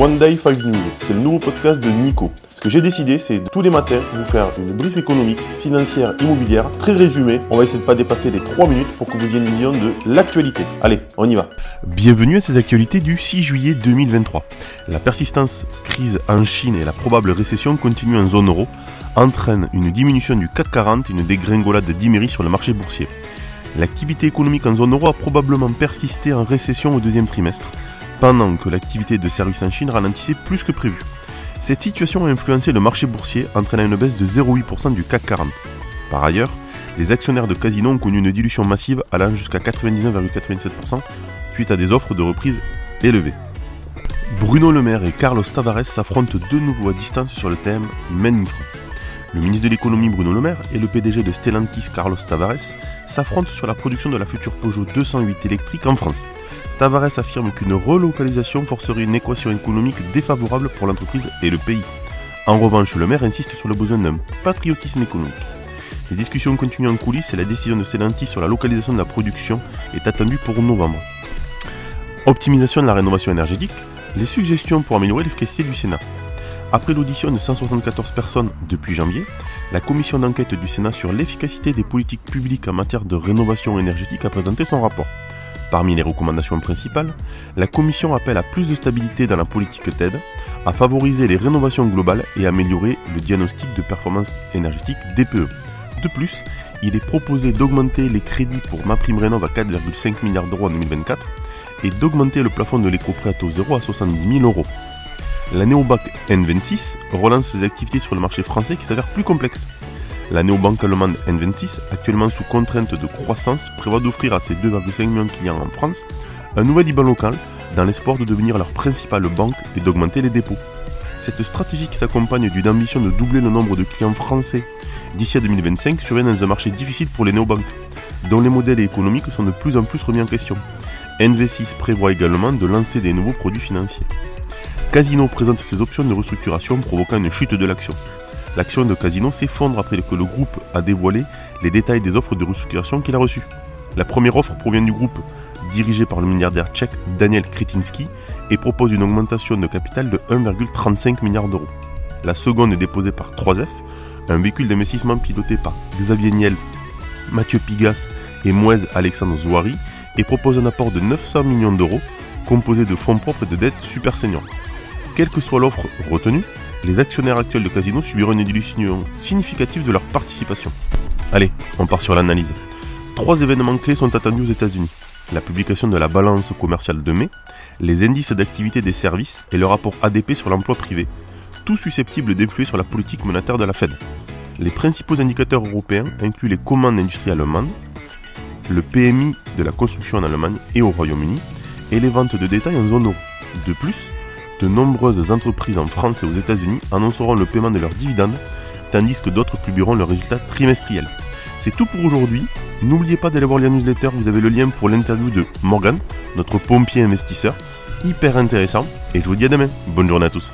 One Day 5 News, c'est le nouveau podcast de Nico. Ce que j'ai décidé, c'est tous les matins vous faire une brief économique, financière, immobilière, très résumée. On va essayer de pas dépasser les 3 minutes pour que vous ayez une vision de l'actualité. Allez, on y va. Bienvenue à ces actualités du 6 juillet 2023. La persistance crise en Chine et la probable récession continue en zone euro entraînent une diminution du CAC 40 et une dégringolade d'Imery sur le marché boursier. L'activité économique en zone euro a probablement persisté en récession au deuxième trimestre, pendant que l'activité de services en Chine ralentissait plus que prévu. Cette situation a influencé le marché boursier, entraînant une baisse de 0,8% du CAC 40. Par ailleurs, les actionnaires de Casino ont connu une dilution massive allant jusqu'à 99,97% suite à des offres de reprise élevées. Bruno Le Maire et Carlos Tavares s'affrontent de nouveau à distance sur le thème Made in France. Le ministre de l'économie Bruno Le Maire et le PDG de Stellantis Carlos Tavares s'affrontent sur la production de la future Peugeot 208 électrique en France. Tavares affirme qu'une relocalisation forcerait une équation économique défavorable pour l'entreprise et le pays. En revanche, le maire insiste sur le besoin d'un patriotisme économique. Les discussions continuent en coulisses et la décision de Stellantis sur la localisation de la production est attendue pour novembre. Optimisation de la rénovation énergétique, les suggestions pour améliorer l'efficacité du Sénat. Après l'audition de 174 personnes depuis janvier, la commission d'enquête du Sénat sur l'efficacité des politiques publiques en matière de rénovation énergétique a présenté son rapport. Parmi les recommandations principales, la Commission appelle à plus de stabilité dans la politique TED, à favoriser les rénovations globales et à améliorer le diagnostic de performance énergétique DPE. De plus, il est proposé d'augmenter les crédits pour MaPrimeRénov à 4,5 milliards d'euros en 2024 et d'augmenter le plafond de l'éco-prêt à taux zéro à 70 000 euros. La néobanque N26 relance ses activités sur le marché français qui s'avère plus complexe. La néobanque allemande N26, actuellement sous contrainte de croissance, prévoit d'offrir à ses 2,5 millions de clients en France un nouvel IBAN local dans l'espoir de devenir leur principale banque et d'augmenter les dépôts. Cette stratégie qui s'accompagne d'une ambition de doubler le nombre de clients français d'ici à 2025 survient dans un marché difficile pour les néobanques, dont les modèles économiques sont de plus en plus remis en question. NV6 prévoit également de lancer des nouveaux produits financiers. Casino présente ses options de restructuration provoquant une chute de l'action. L'action de Casino s'effondre après que le groupe a dévoilé les détails des offres de restructuration qu'il a reçues. La première offre provient du groupe dirigé par le milliardaire tchèque Daniel Kretinsky et propose une augmentation de capital de 1,35 milliard d'euros. La seconde est déposée par 3F, un véhicule d'investissement piloté par Xavier Niel, Mathieu Pigas et Mouez Alexandre Zouari et propose un apport de 900 millions d'euros composé de fonds propres et de dettes super seniors. Quelle que soit l'offre retenue, les actionnaires actuels de Casino subiront une dilution significative de leur participation. Allez, on part sur l'analyse. Trois événements clés sont attendus aux États-Unis. La publication de la balance commerciale de mai, les indices d'activité des services et le rapport ADP sur l'emploi privé, tout susceptibles d'influer sur la politique monétaire de la Fed. Les principaux indicateurs européens incluent les commandes industrielles allemandes, le PMI de la construction en Allemagne et au Royaume-Uni, et les ventes de détail en zone euro. De plus, de nombreuses entreprises en France et aux États-Unis annonceront le paiement de leurs dividendes, tandis que d'autres publieront leurs résultats trimestriels. C'est tout pour aujourd'hui. N'oubliez pas d'aller voir la newsletter, vous avez le lien pour l'interview de Morgan, notre pompier investisseur. Hyper intéressant. Et je vous dis à demain. Bonne journée à tous.